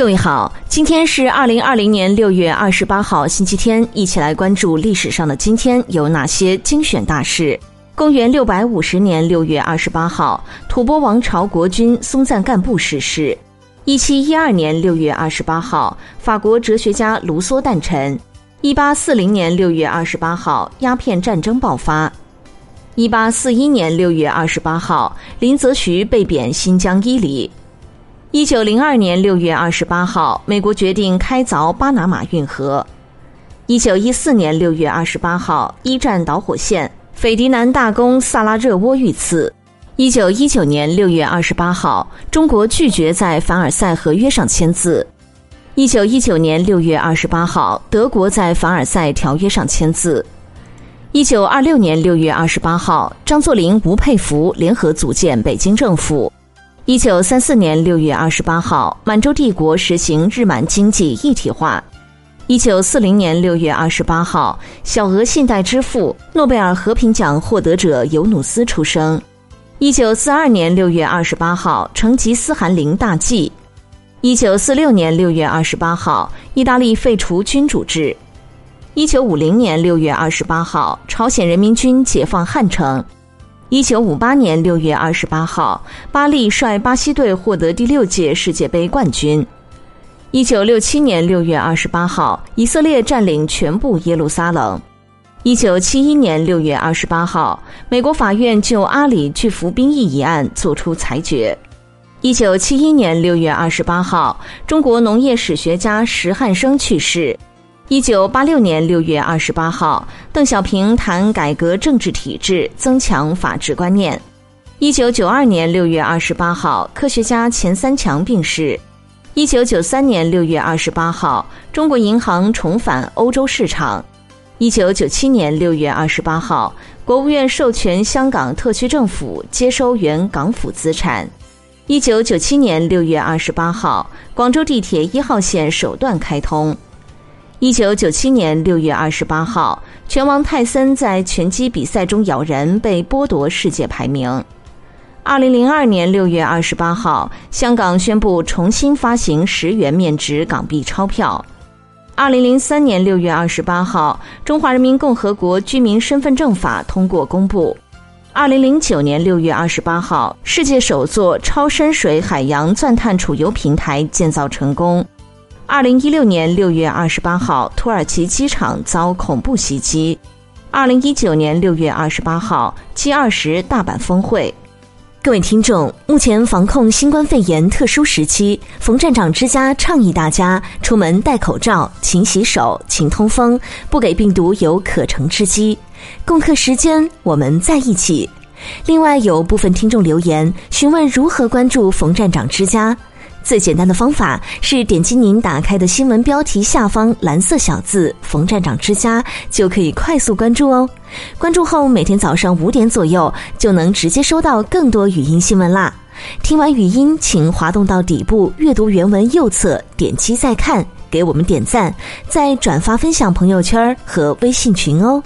各位好，今天是二零二零年六月二十八号，星期天，一起来关注历史上的今天有哪些精选大事。公元六百五十年六月二十八号，吐蕃王朝国君松赞干布逝世。一七一二年六月二十八号，法国哲学家卢梭诞辰。一八四零年六月二十八号，鸦片战争爆发。一八四一年六月二十八号，林则徐被贬新疆伊犁。一九零二年六月二十八号，美国决定开凿巴拿马运河。一九一四年六月二十八号，一战导火线，斐迪南大公萨拉热窝遇刺。一九一九年六月二十八号，中国拒绝在凡尔赛合约上签字。一九一九年六月二十八号，德国在凡尔赛条约上签字。一九二六年六月二十八号，张作霖、吴佩孚联合组建北京政府。一九三四年六月二十八号，满洲帝国实行日满经济一体化。一九四零年六月二十八号，小额信贷之父、诺贝尔和平奖获得者尤努斯出生。一九四二年六月二十八号，成吉思汗陵大祭。一九四六年六月二十八号，意大利废除君主制。一九五零年六月二十八号，朝鲜人民军解放汉城。一九五八年六月二十八号，巴利率巴西队获得第六届世界杯冠军。一九六七年六月二十八号，以色列占领全部耶路撒冷。一九七一年六月二十八号，美国法院就阿里拒服兵役一案作出裁决。一九七一年六月二十八号，中国农业史学家石汉生去世。一九八六年六月二十八号，邓小平谈改革政治体制，增强法治观念。一九九二年六月二十八号，科学家钱三强病逝。一九九三年六月二十八号，中国银行重返欧洲市场。一九九七年六月二十八号，国务院授权香港特区政府接收原港府资产。一九九七年六月二十八号，广州地铁一号线首段开通。一九九七年六月二十八号，拳王泰森在拳击比赛中咬人，被剥夺世界排名。二零零二年六月二十八号，香港宣布重新发行十元面值港币钞票。二零零三年六月二十八号，《中华人民共和国居民身份证法》通过公布。二零零九年六月二十八号，世界首座超深水海洋钻探储油平台建造成功。二零一六年六月二十八号，土耳其机场遭恐怖袭击。二零一九年六月二十八号，G 二十大阪峰会。各位听众，目前防控新冠肺炎特殊时期，冯站长之家倡议大家出门戴口罩、勤洗手、勤通风，不给病毒有可乘之机。共克时艰，我们在一起。另外，有部分听众留言询问如何关注冯站长之家。最简单的方法是点击您打开的新闻标题下方蓝色小字“冯站长之家”，就可以快速关注哦。关注后，每天早上五点左右就能直接收到更多语音新闻啦。听完语音，请滑动到底部阅读原文右侧，点击再看，给我们点赞，再转发分享朋友圈和微信群哦。